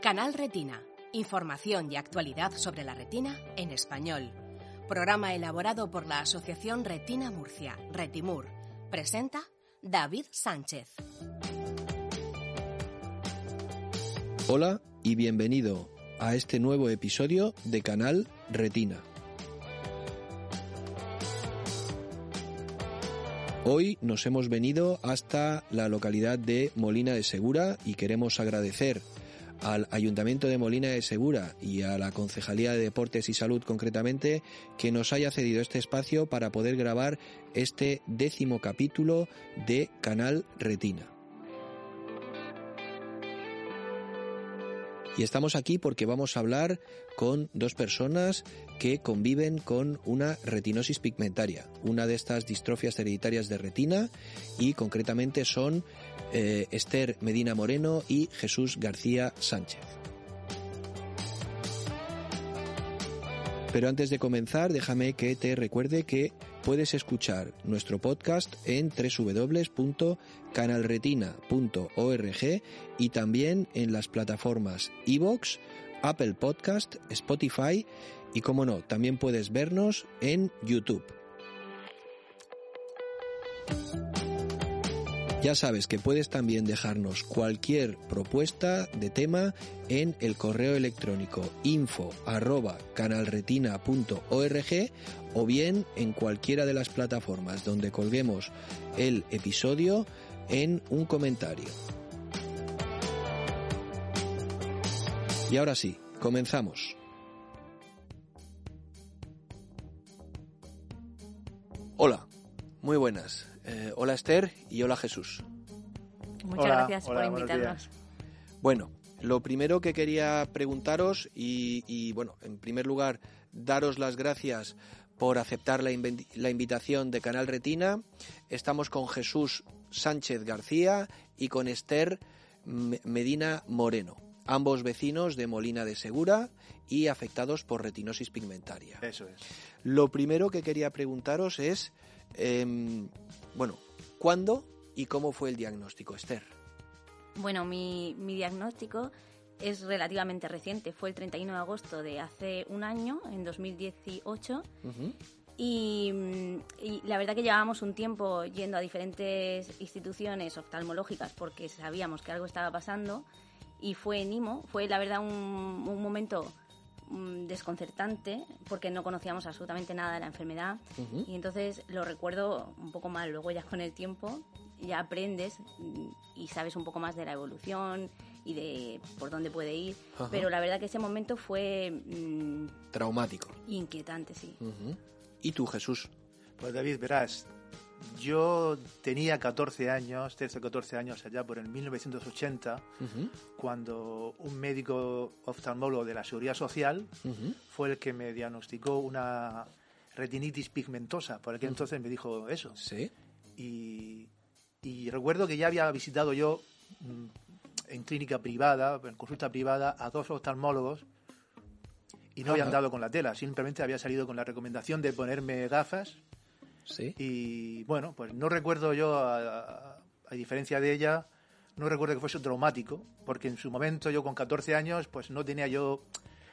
Canal Retina. Información y actualidad sobre la retina en español. Programa elaborado por la Asociación Retina Murcia, Retimur. Presenta David Sánchez. Hola y bienvenido a este nuevo episodio de Canal Retina. Hoy nos hemos venido hasta la localidad de Molina de Segura y queremos agradecer al Ayuntamiento de Molina de Segura y a la Concejalía de Deportes y Salud concretamente que nos haya cedido este espacio para poder grabar este décimo capítulo de Canal Retina. Y estamos aquí porque vamos a hablar con dos personas que conviven con una retinosis pigmentaria, una de estas distrofias hereditarias de retina y concretamente son eh, Esther Medina Moreno y Jesús García Sánchez. Pero antes de comenzar, déjame que te recuerde que puedes escuchar nuestro podcast en www.canalretina.org y también en las plataformas iVoox, Apple Podcast, Spotify y como no, también puedes vernos en YouTube. Ya sabes que puedes también dejarnos cualquier propuesta de tema en el correo electrónico info arroba canalretina.org o bien en cualquiera de las plataformas donde colguemos el episodio en un comentario. Y ahora sí, comenzamos. Hola, muy buenas. Eh, hola Esther y hola Jesús. Muchas gracias por invitarnos. Bueno, lo primero que quería preguntaros y, bueno, en primer lugar, daros las gracias por aceptar la, la invitación de Canal Retina. Estamos con Jesús Sánchez García y con Esther Medina Moreno, ambos vecinos de Molina de Segura y afectados por retinosis pigmentaria. Eso es. Lo primero que quería preguntaros es, em, bueno, ¿cuándo y cómo fue el diagnóstico, Esther? Bueno, mi, mi diagnóstico es relativamente reciente. Fue el 31 de agosto de hace un año, en 2018. y, y, la verdad que llevábamos un tiempo yendo a diferentes instituciones oftalmológicas porque sabíamos que algo estaba pasando. Y fue en IMO. Fue, la verdad, un, un momento mm, desconcertante porque no conocíamos absolutamente nada de la enfermedad y entonces lo recuerdo un poco mal luego ya con el tiempo ya aprendes mm, y sabes un poco más de la evolución y de por dónde puede ir Ajá. pero la verdad que ese momento fue mm, Traumático. inquietante sí. ¿Y tú, Jesús? Pues David, verás, yo tenía 14 años, 13 o 14 años allá por el 1980, Ujú, cuando un médico oftalmólogo de la Seguridad Social ujú, fue el que me diagnosticó una retinitis pigmentosa. Por aquel entonces me dijo eso. Sí. Y, y recuerdo que ya había visitado yo mm, en clínica privada, en consulta privada, a dos oftalmólogos y no habían Ajá. dado con la tela. Simplemente había salido con la recomendación de ponerme gafas Sí. Y bueno, pues no recuerdo yo, a, a- a diferencia de ella, no recuerdo que fuese traumático, porque en su momento yo con 14 años pues no tenía yo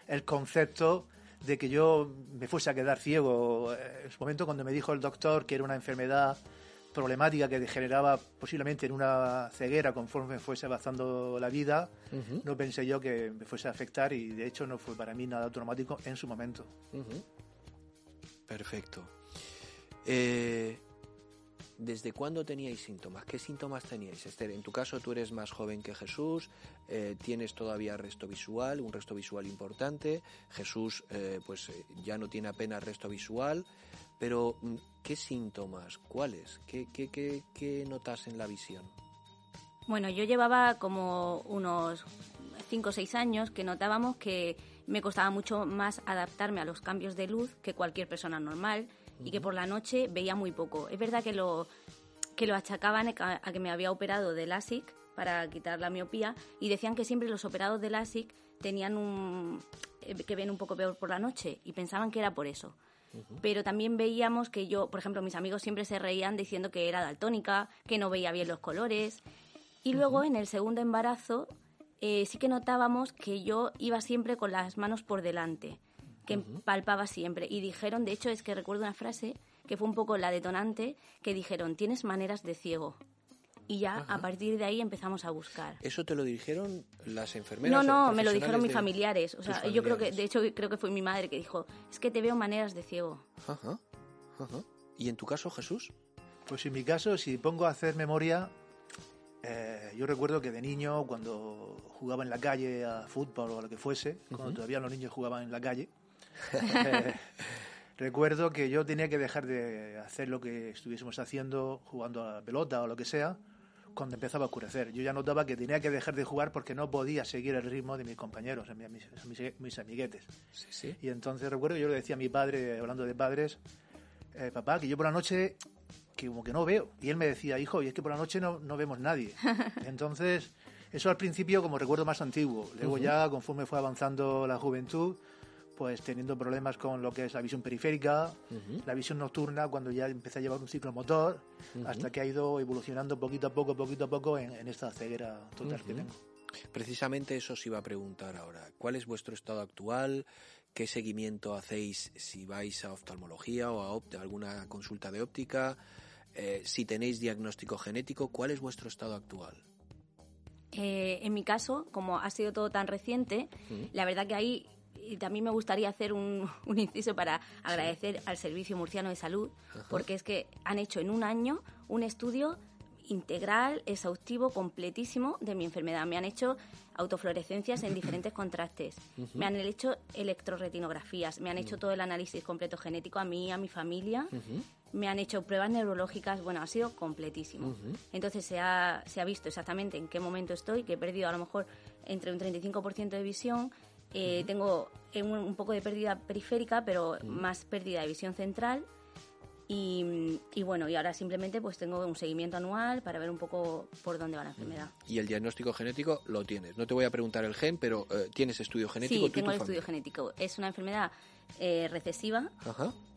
el concepto de que yo me fuese a quedar ciego. En su momento cuando me dijo el doctor que era una enfermedad problemática que degeneraba posiblemente en una ceguera conforme fuese avanzando la vida, no pensé yo que me fuese a afectar y de hecho no fue para mí nada traumático en su momento. Perfecto. Eh, ¿Desde cuándo teníais síntomas? ¿Qué síntomas teníais, Esther? En tu caso, tú eres más joven que Jesús, eh, tienes todavía resto visual, un resto visual importante. Jesús, eh, pues ya no tiene apenas resto visual. Pero, mm, ¿qué síntomas? ¿Cuáles? ¿Qué, qué, qué, qué notas en la visión? Bueno, yo llevaba como unos 5 o 6 años que notábamos que me costaba mucho más adaptarme a los cambios de luz que cualquier persona normal y que por la noche veía muy poco. Es verdad que lo, que lo achacaban a que me había operado de LASIK para quitar la miopía y decían que siempre los operados de LASIK tenían un eh, que ven un poco peor por la noche y pensaban que era por eso. Pero también veíamos que yo, por ejemplo, mis amigos siempre se reían diciendo que era daltónica, que no veía bien los colores. Y luego en el segundo embarazo eh, sí que notábamos que yo iba siempre con las manos por delante, que palpaba siempre. Y dijeron, de hecho es que recuerdo una frase que fue un poco la detonante, que dijeron, tienes maneras de ciego y ya a partir de ahí empezamos a buscar. ¿Eso te lo dijeron las enfermeras? No, no, me lo dijeron mis familiares. O sea, yo creo que, de hecho, creo que fue mi madre que dijo, es que te veo maneras de ciego. Ajá, ajá. ¿Y en tu caso, Jesús? Pues en mi caso, si pongo a hacer memoria, eh, yo recuerdo que de niño, cuando jugaba en la calle a fútbol o a lo que fuese, cuando todavía los niños jugaban en la calle, recuerdo que yo tenía que dejar de hacer lo que estuviésemos haciendo, jugando a la pelota o lo que sea, cuando empezaba a oscurecer. Yo ya notaba que tenía que dejar de jugar porque no podía seguir el ritmo de mis compañeros, mis, mis, amiguetes. Y entonces recuerdo que yo le decía a mi padre, hablando de padres, eh, papá, que yo por la noche que como que no veo. Y él me decía, hijo, y es que por la noche no, no vemos nadie. Entonces, eso al principio como recuerdo más antiguo. Luego ya, conforme fue avanzando la juventud, pues teniendo problemas con lo que es la visión periférica, la visión nocturna, cuando ya empecé a llevar un ciclo motor, hasta que ha ido evolucionando poquito a poco, poquito a poco en, esta ceguera total que tengo. Precisamente eso os iba a preguntar ahora. ¿Cuál es vuestro estado actual? ¿Qué seguimiento hacéis si vais a oftalmología o a, alguna consulta de óptica? Eh, si tenéis diagnóstico genético, ¿cuál es vuestro estado actual? Eh, en mi caso, como ha sido todo tan reciente, la verdad que ahí y también me gustaría hacer un, inciso para agradecer al Servicio Murciano de Salud, porque es que han hecho en un año un estudio integral, exhaustivo, completísimo de mi enfermedad. Me han hecho autofluorescencias en diferentes contrastes, me han hecho electroretinografías, me han hecho todo el análisis completo genético a mí, a mi familia, me han hecho pruebas neurológicas, bueno, ha sido completísimo. Entonces se ha, se ha visto exactamente en qué momento estoy, que he perdido a lo mejor entre un 35% de visión, eh, tengo un, poco de pérdida periférica, pero más pérdida de visión central. Y, bueno, y ahora simplemente pues tengo un seguimiento anual para ver un poco por dónde va la enfermedad. Y el diagnóstico genético lo tienes. No te voy a preguntar el gen, pero eh, ¿tienes estudio genético? Sí, tengo el estudio genético. Es una enfermedad eh, recesiva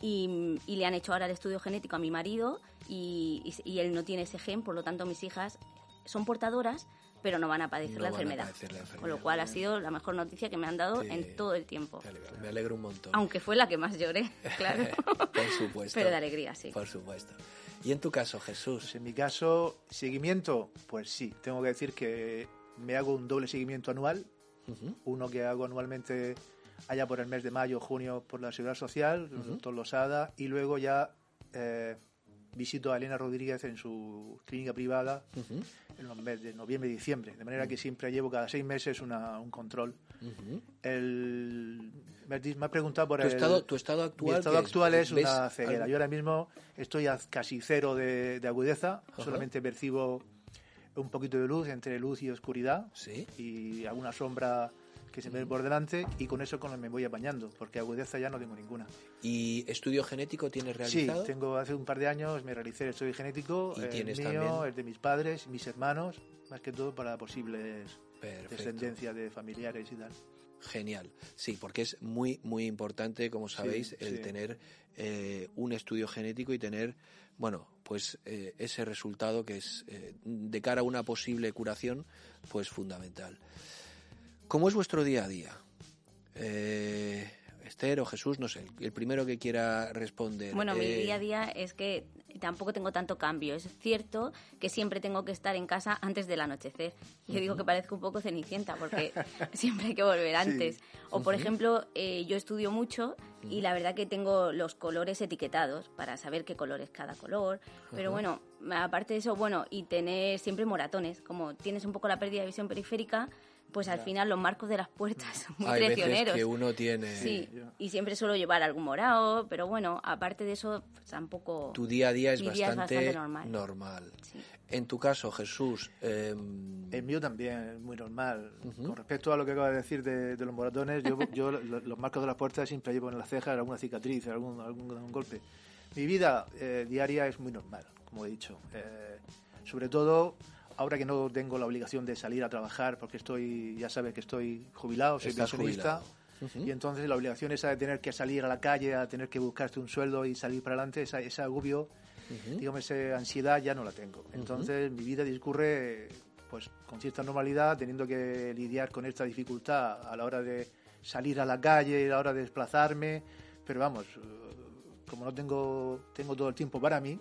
Y, le han hecho ahora el estudio genético a mi marido y, él no tiene ese gen, por lo tanto mis hijas son portadoras, pero no van a padecer, la, enfermedad. Con lo cual ha sido la mejor noticia que me han dado en todo el tiempo. Me alegro un montón. Aunque fue la que más lloré, claro. Por supuesto. pero de alegría, sí. Por supuesto. ¿Y en tu caso, Jesús? Pues en mi caso, seguimiento, pues sí, tengo que decir que me hago un doble seguimiento anual. Uno que hago anualmente allá por el mes de mayo, junio, por la Seguridad Social, el doctor Losada, y luego ya eh, visito a Elena Rodríguez en su clínica privada en los meses de noviembre y diciembre, de manera que siempre llevo cada seis meses una, un control. el, me, has preguntado por ¿Tu el estado, tu estado actual. Mi estado actual es, una ceguera. Yo ahora mismo estoy a casi cero de, agudeza, solamente percibo un poquito de luz entre luz y oscuridad ¿Sí? y alguna sombra que se me ve por delante y con eso con me voy apañando, porque agudeza ya no tengo ninguna. ¿Y estudio genético tienes realizado? Sí, tengo hace un par de años me realicé el estudio genético, ¿Y el mío, el de mis padres, mis hermanos, más que todo para posibles descendencias de familiares y tal. Genial, sí, porque es muy, muy importante, como sabéis, el tener eh, un estudio genético y tener, bueno, pues eh, ese resultado que es eh, de cara a una posible curación, pues fundamental. ¿Cómo es vuestro día a día? Eh, Esther o Jesús, no sé, el primero que quiera responder. Bueno, mi eh, día a día es que tampoco tengo tanto cambio. Es cierto que siempre tengo que estar en casa antes del anochecer. Yo digo que parezco un poco cenicienta porque siempre hay que volver antes. O, por ejemplo, eh, yo estudio mucho y la verdad que tengo los colores etiquetados para saber qué color es cada color. Pero bueno, aparte de eso, bueno, y tener siempre moratones. Como tienes un poco la pérdida de visión periférica, pues al final los marcos de las puertas son muy Hay veces que uno tiene... Sí, y siempre suelo llevar algún morado, pero bueno, aparte de eso, pues, tampoco... Tu día a día es, Mi día es bastante, bastante normal. normal. Sí. En tu caso, Jesús, em, El mío también es muy normal. Con respecto a lo que acaba de decir de, de los moratones, yo, yo lo- los marcos de las puertas siempre llevo en las cejas alguna cicatriz, algún, algún, algún golpe. Mi vida eh, diaria es muy normal, como he dicho. Eh, sobre todo ahora que no tengo la obligación de salir a trabajar, porque estoy, ya sabes que estoy jubilado, soy pensionista. Y entonces la obligación esa de tener que salir a la calle, a tener que buscarte un sueldo y salir para adelante, esa, ese agobio, digamos, esa ansiedad ya no la tengo. Entonces mi vida discurre pues con cierta normalidad, teniendo que lidiar con esta dificultad a la hora de salir a la calle, a la hora de desplazarme, pero vamos, como no tengo, tengo todo el tiempo para mí,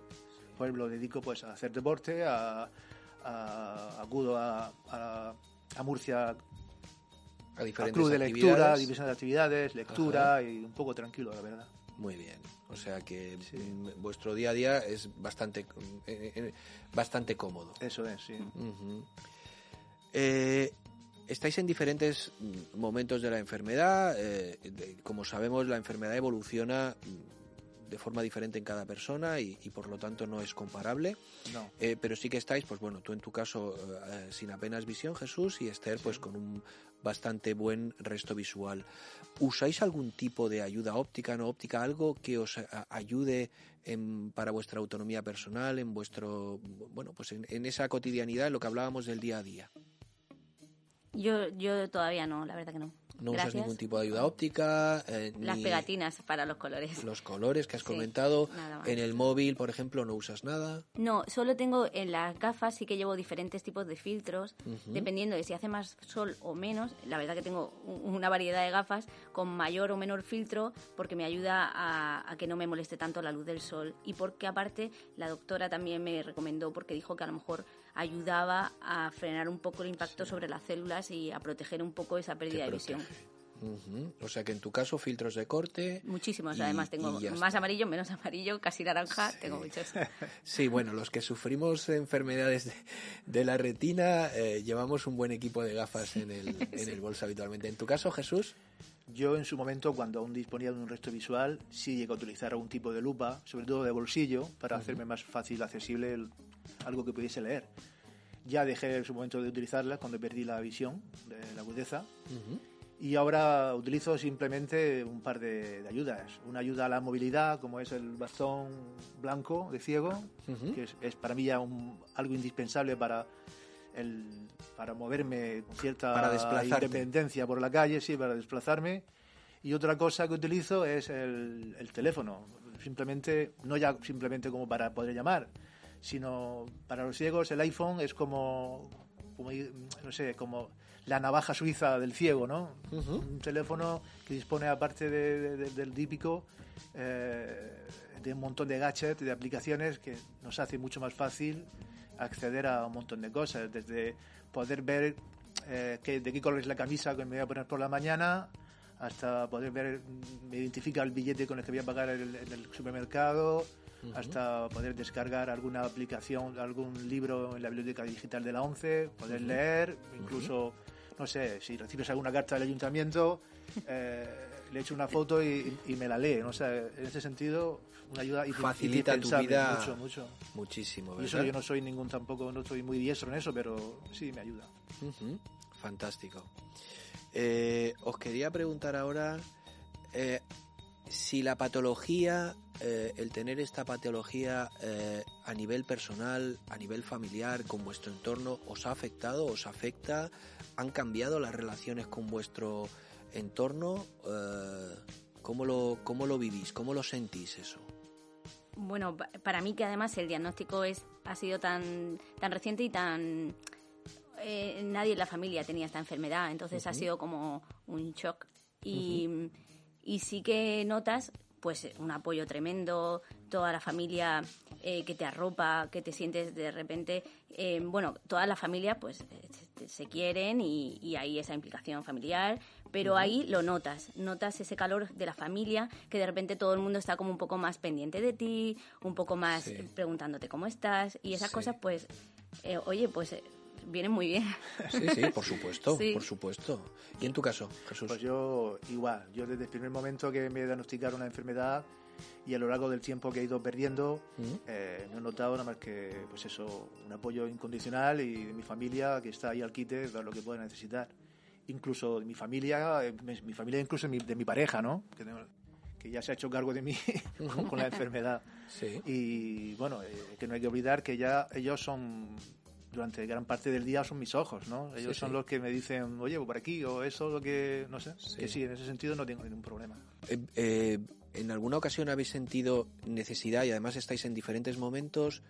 pues lo dedico pues a hacer deporte, a, a- acudo a, a- a Murcia a diferentes club de lectura, división de actividades, lectura y un poco tranquilo, la verdad. Muy bien. O sea que mm, vuestro día a día es bastante, eh, eh, bastante cómodo. Eso es, sí. Eh, estáis en diferentes momentos de la enfermedad. eh, como sabemos, la enfermedad evoluciona de forma diferente en cada persona y, y por lo tanto no es comparable. No. Eh, pero sí que estáis, pues bueno, tú en tu caso eh, sin apenas visión, Jesús, y Esther, pues con un bastante buen resto visual. ¿Usáis algún tipo de ayuda óptica, no óptica, algo que os ayude en- para vuestra autonomía personal, en vuestro, bueno, pues en, en esa cotidianidad, en lo que hablábamos del día a día? Yo, yo todavía no, la verdad que no. No usas ningún tipo de ayuda óptica, eh, Las ni pegatinas para los colores. los colores que has Sí, comentado. En el móvil, por ejemplo, no usas nada. No, solo tengo en las gafas, sí que llevo diferentes tipos de filtros, dependiendo de si hace más sol o menos. La verdad que tengo una variedad de gafas con mayor o menor filtro porque me ayuda a, a que no me moleste tanto la luz del sol y porque aparte la doctora también me recomendó porque dijo que a lo mejor ayudaba a frenar un poco el impacto sobre las células y a proteger un poco esa pérdida de visión. O sea que en tu caso, filtros de corte. Muchísimos, y- además tengo más amarillo, menos amarillo, casi naranja, tengo muchos. Sí, bueno, los que sufrimos enfermedades de, de la retina eh, llevamos un buen equipo de gafas en el, en el bolso habitualmente. En tu caso, Jesús, Yo en su momento, cuando aún disponía de un resto visual, sí llegué a utilizar algún tipo de lupa, sobre todo de bolsillo, para hacerme más fácil, accesible el- algo que pudiese leer. Ya dejé en su momento de utilizarla cuando perdí la visión, de la agudeza, y ahora utilizo simplemente un par de, de ayudas. Una ayuda a la movilidad, como es el bastón blanco de ciego, que es, es para mí ya un- algo indispensable para el, para moverme con cierta Para independencia por la calle, sí, para desplazarme. Y otra cosa que utilizo es el, el teléfono. Simplemente, no ya simplemente como para poder llamar, sino para los ciegos el iPhone es como, como no sé, como la navaja suiza del ciego, ¿no? Un teléfono que dispone, aparte de- de- de- del típico, eh, de un montón de gadgets, de aplicaciones que nos hace mucho más fácil acceder a un montón de cosas, desde poder ver eh, qué- de qué color es la camisa que me voy a poner por la mañana, hasta poder ver, mm, me identifica el billete con el que voy a pagar en el, supermercado, hasta poder descargar alguna aplicación, algún libro en la biblioteca digital de la ONCE, poder leer, incluso, no sé, si recibes alguna carta del ayuntamiento, eh, le echo una foto y, y me la lee. ¿no? O sea, en ese sentido, una ayuda indi- Facilita tu vida Mucho, mucho. muchísimo, Y eso yo no soy ningún tampoco, no soy muy diestro en eso, pero sí me ayuda. Fantástico. Eh, os quería preguntar ahora eh, si la patología, eh, el tener esta patología a nivel personal, a nivel familiar, con vuestro entorno, os ha afectado, os afecta, han cambiado las relaciones con vuestro entorno. Eh, ¿cómo, lo, ¿Cómo lo vivís? ¿Cómo lo sentís eso? Bueno, pa- para mí que además el diagnóstico es ha sido tan tan reciente y tan eh, nadie en la familia tenía esta enfermedad, entonces ha sido como un shock y, y sí que notas pues un apoyo tremendo, toda la familia eh, que te arropa, que te sientes de repente, eh, bueno, toda la familia pues se- se quieren y, y hay esa implicación familiar, pero ahí lo notas, notas ese calor de la familia, que de repente todo el mundo está como un poco más pendiente de ti, un poco más Sí. preguntándote cómo estás y esas Sí. cosas pues, eh, oye, pues... eh, vienen muy bien. Sí, sí, por supuesto, por supuesto. ¿Y en tu caso, Jesús? Pues yo igual, yo desde el primer momento que me diagnosticaron una enfermedad y a lo largo del tiempo que he ido perdiendo, eh, no he notado nada más que, pues eso, un apoyo incondicional y de mi familia que está ahí al quite para lo que pueda necesitar. Incluso de mi familia, eh, mi familia incluso de mi pareja, ¿no? Que, que ya se ha hecho cargo de mí con, la enfermedad. Sí. Y bueno, eh, que no hay que olvidar que ya ellos son durante gran parte del día son mis ojos, ¿no? Ellos son los que me dicen, oye, por aquí, o eso, lo que, no sé, que sí, en ese sentido no tengo ningún problema. Eh, ¿En alguna ocasión habéis sentido necesidad, y además estáis en diferentes momentos,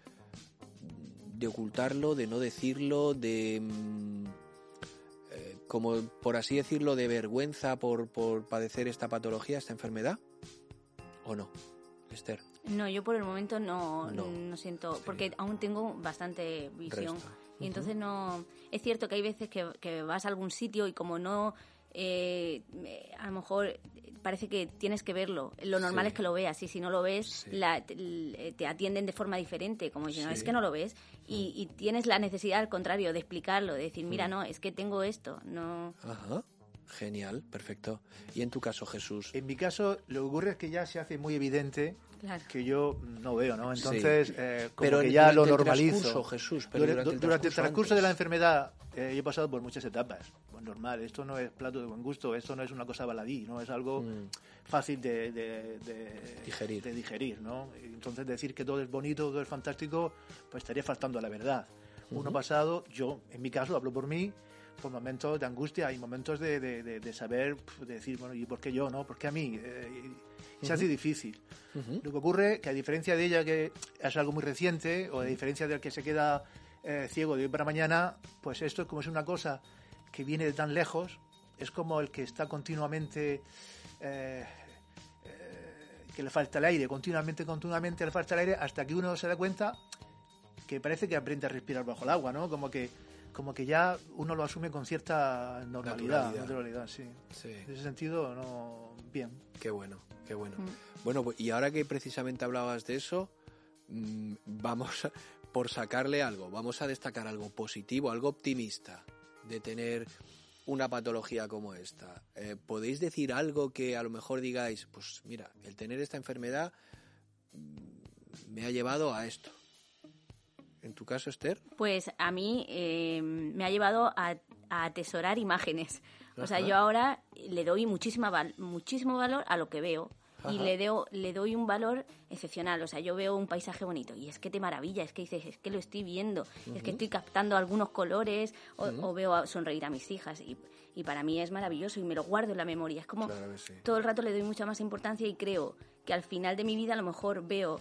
de ocultarlo, de no decirlo, de... Mm, eh, como por así decirlo, de vergüenza por, por padecer esta patología, esta enfermedad? ¿O no, Esther? No, yo por el momento no, no. siento, porque aún tengo bastante visión. Y entonces no... Es cierto que hay veces que, que vas a algún sitio y como no... Eh, a lo mejor parece que tienes que verlo. Lo normal es que lo veas y si no lo ves, te, atienden de forma diferente, como si no, es que no lo ves. Y, y, tienes la necesidad, al contrario, de explicarlo, de decir, mira, no, es que tengo esto. no Ajá. Genial, perfecto. ¿Y en tu caso, Jesús? En mi caso, lo que ocurre es que ya se hace muy evidente que yo no veo, ¿no? Entonces, eh, como pero que ya lo normalizo. Jesús, pero durante, el transcurso, de la enfermedad eh, he pasado por muchas etapas. Pues normal, esto no es plato de buen gusto, esto no es una cosa baladí, ¿no? Es algo mm. fácil de, digerir. de digerir, ¿no? Entonces decir que todo es bonito, todo es fantástico, pues estaría faltando a la verdad. Uno pasado, yo, en mi caso, hablo por mí, por momentos de angustia y momentos de, de, saber, de decir, bueno, ¿y por qué yo, no? ¿Por qué a mí? Eh, se hace difícil. Lo que ocurre que a diferencia de ella, que es algo muy reciente, o a diferencia del que se queda eh, ciego de hoy para mañana, pues esto es como es una cosa que viene de tan lejos, es como el que está continuamente... Eh, que le falta el aire, continuamente, continuamente le falta el aire, hasta que uno se da cuenta que parece que aprende a respirar bajo el agua, ¿no? Como que como que ya uno lo asume con cierta normalidad, naturalidad, sí. En ese sentido, no, bien. Qué bueno, qué bueno. Mm. Bueno, pues, y ahora que precisamente hablabas de eso, mm, vamos por sacarle algo, vamos a destacar algo positivo, algo optimista de tener una patología como esta. Eh, ¿Podéis decir algo que a lo mejor digáis, pues mira, el tener esta enfermedad mm, me ha llevado a esto? ¿En tu caso, Esther? Pues a mí eh, me ha llevado a, atesorar imágenes. O sea, yo ahora le doy muchísima muchísimo valor a lo que veo. Y le, le doy un valor excepcional. O sea, yo veo un paisaje bonito y es que te maravilla, es que dices, es que lo estoy viendo, es que estoy captando algunos colores o, veo sonreír a mis hijas. Y, y, para mí es maravilloso y me lo guardo en la memoria. Es como todo el rato le doy mucha más importancia y creo que al final de mi vida a lo mejor veo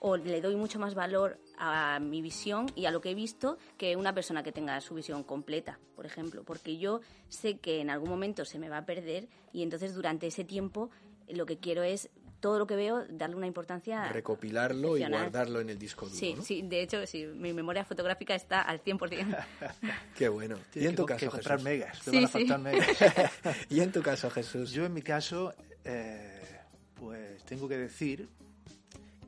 o le doy mucho más valor a mi visión y a lo que he visto que una persona que tenga su visión completa, por ejemplo, porque yo sé que en algún momento se me va a perder y entonces durante ese tiempo lo que quiero es todo lo que veo darle una importancia recopilarlo y guardarlo en el disco duro sí sí de hecho sí mi memoria fotográfica está al 100% qué bueno. Y en tu caso que comprar megas sí, van a faltar megas. Y en tu caso Jesús. Yo en mi caso eh, pues tengo que decir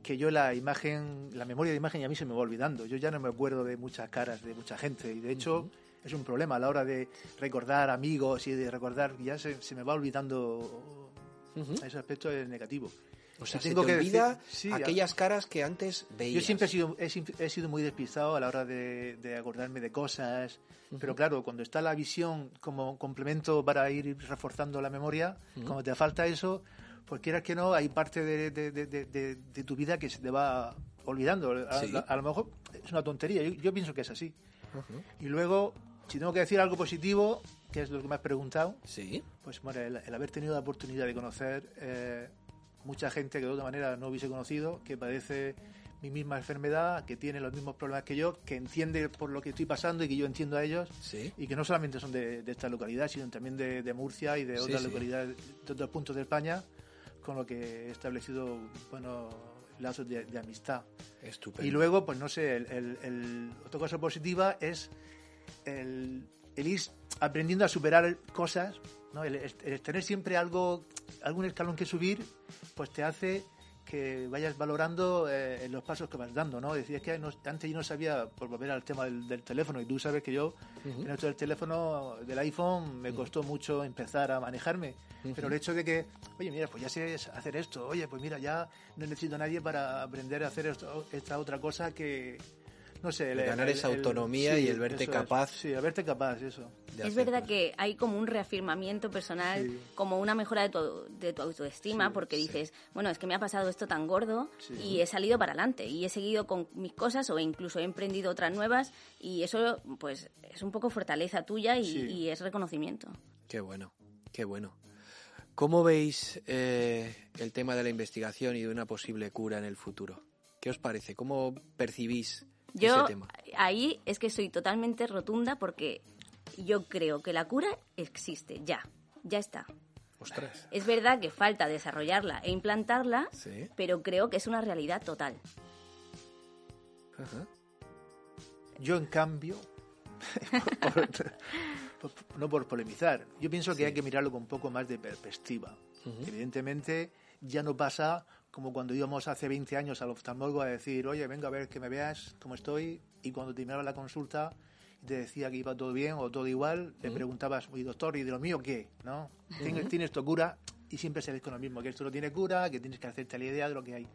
que yo la imagen, la memoria de imagen a mí se me va olvidando. Yo ya no me acuerdo de muchas caras de mucha gente y de hecho es un problema a la hora de recordar amigos y de recordar, ya se, se me va olvidando. Ese aspecto es negativo. O sea, tengo que olvida aquellas caras que antes veías. Yo siempre he sido, he, sido muy despistado a la hora de, de acordarme de cosas, pero claro, cuando está la visión como complemento para ir reforzando la memoria, como te falta eso, pues quieras que no, hay parte de, de, tu vida que se te va olvidando. A, lo mejor es una tontería, yo, pienso que es así. Y luego, si tengo que decir algo positivo, que es lo que me has preguntado, ¿Sí? pues bueno, el, haber tenido la oportunidad de conocer eh, mucha gente que de otra manera no hubiese conocido, que padece mi misma enfermedad, que tiene los mismos problemas que yo, que entiende por lo que estoy pasando y que yo entiendo a ellos, y que no solamente son de, esta localidad, sino también de, Murcia y de otras localidades, de otros puntos de España, con lo que he establecido bueno, lazos de, amistad. Estupendo. Y luego, pues no sé, el, el, otra cosa positiva es el, ir aprendiendo a superar cosas, ¿no? el, tener siempre algo, algún escalón que subir, pues te hace que vayas valorando eh, los pasos que vas dando, ¿no? Decías que antes yo no sabía, por volver al tema del, teléfono, y tú sabes que yo, en esto del teléfono, del iPhone, me costó mucho empezar a manejarme. Pero el hecho de que, oye, mira, pues ya sé hacer esto, oye, pues mira, ya no necesito a nadie para aprender a hacer esto, esta otra cosa que, no sé, ganar esa autonomía y el verte capaz. sí, el verte capaz, eso. Es verdad que hay como un reafirmamiento personal, como una mejora de tu, de tu autoestima, porque dices, bueno, es que me ha pasado esto tan gordo y he salido para adelante y he seguido con mis cosas o incluso he emprendido otras nuevas y eso, pues, es un poco fortaleza tuya y, es reconocimiento. Qué bueno, qué bueno. ¿Cómo veis eh, el tema de la investigación y de una posible cura en el futuro? ¿Qué os parece? ¿Cómo percibís yo ahí es que soy totalmente rotunda porque yo creo que la cura existe, ya, ya está. Ostras. Es verdad que falta desarrollarla e implantarla, pero creo que es una realidad total. Yo, en cambio, no por polemizar, yo pienso que hay que mirarlo con un poco más de perspectiva. Evidentemente, ya no pasa como cuando íbamos hace 20 años al oftalmólogo a decir, oye, venga a ver que me veas cómo estoy, y cuando terminaba la consulta te decía que iba todo bien o todo igual, te preguntabas, oye, doctor, ¿y de lo mío qué? ¿No? ¿Tienes, ¿Tienes tu cura? Y siempre se con lo mismo, que esto no tiene cura, que tienes que hacerte la idea de lo que hay.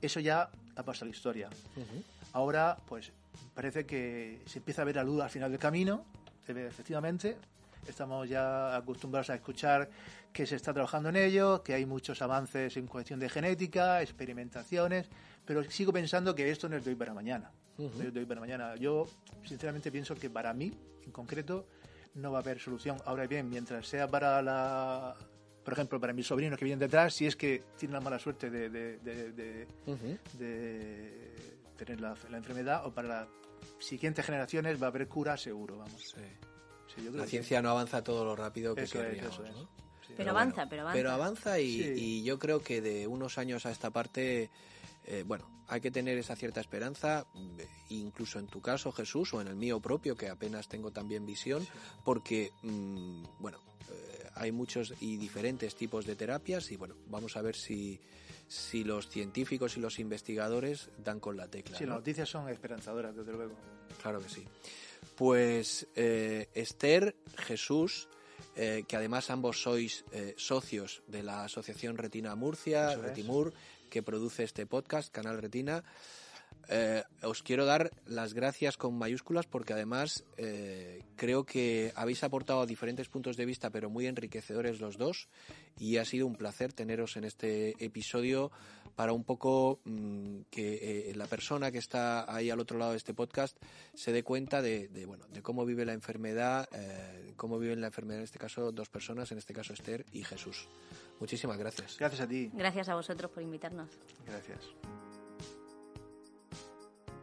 Eso ya ha pasado la historia. Ahora, pues, parece que se empieza a ver la luz al final del camino, efectivamente, estamos ya acostumbrados a escuchar que se está trabajando en ello, que hay muchos avances en cuestión de genética, experimentaciones, pero sigo pensando que esto no es de hoy para mañana. de hoy para mañana. Yo, sinceramente, pienso que para mí, en concreto, no va a haber solución. Ahora bien, mientras sea para la. Por ejemplo, para mis sobrinos que vienen detrás, si es que tienen la mala suerte de, de, tener la, enfermedad, o para las siguientes generaciones va a haber cura seguro, vamos. La ciencia no avanza todo lo rápido que querríamos, pero, avanza, pero avanza. Pero avanza y, yo creo que de unos años a esta parte, eh, bueno, hay que tener esa cierta esperanza, eh, incluso en tu caso, Jesús, o en el mío propio, que apenas tengo también visión, porque, mm, bueno, eh, hay muchos y diferentes tipos de terapias y, bueno, vamos a ver si, si los científicos y los investigadores dan con la tecla. Sí, las noticias son esperanzadoras, desde luego. Claro que sí. Pues Esther, Jesús, eh, que además ambos sois eh, socios de la Asociación Retina Murcia, Retimur, que produce este podcast, Canal Retina. Eh, os quiero dar las gracias con mayúsculas porque además creo que habéis aportado diferentes puntos de vista pero muy enriquecedores los dos y ha sido un placer teneros en este episodio para un poco mm, que la persona que está ahí al otro lado de este podcast se dé cuenta de, bueno de cómo vive la enfermedad cómo viven la enfermedad, en este caso dos personas, en este caso Esther y Jesús. Muchísimas gracias. Gracias a ti. Gracias a vosotros por invitarnos. Gracias.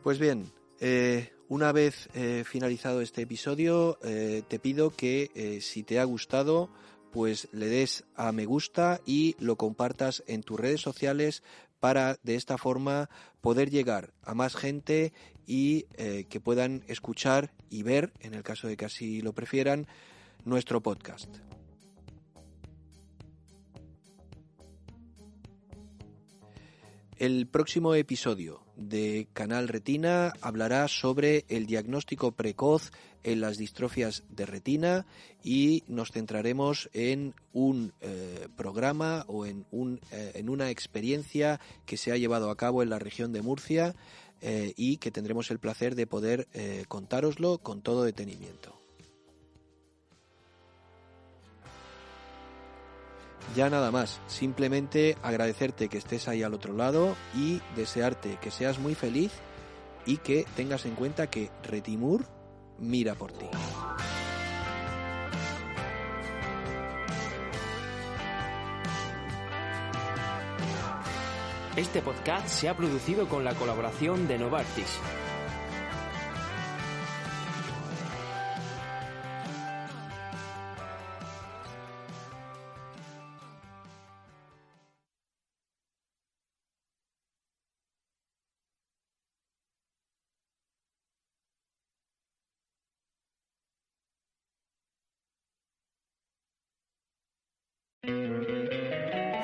Pues bien, eh, una vez eh, finalizado este episodio, eh, te pido que si te ha gustado, pues le des a me gusta y lo compartas en tus redes sociales para de esta forma poder llegar a más gente y que puedan escuchar y ver, en el caso de que así lo prefieran, nuestro podcast. El próximo episodio de Canal Retina hablará sobre el diagnóstico precoz en las distrofias de retina y nos centraremos en un eh, programa o en, un, eh, en una experiencia que se ha llevado a cabo en la región de Murcia eh, y que tendremos el placer de poder contároslo con todo detenimiento. Ya nada más, simplemente agradecerte que estés ahí al otro lado y desearte que seas muy feliz y que tengas en cuenta que Retimur mira por ti. Este podcast se ha producido con la colaboración de Novartis,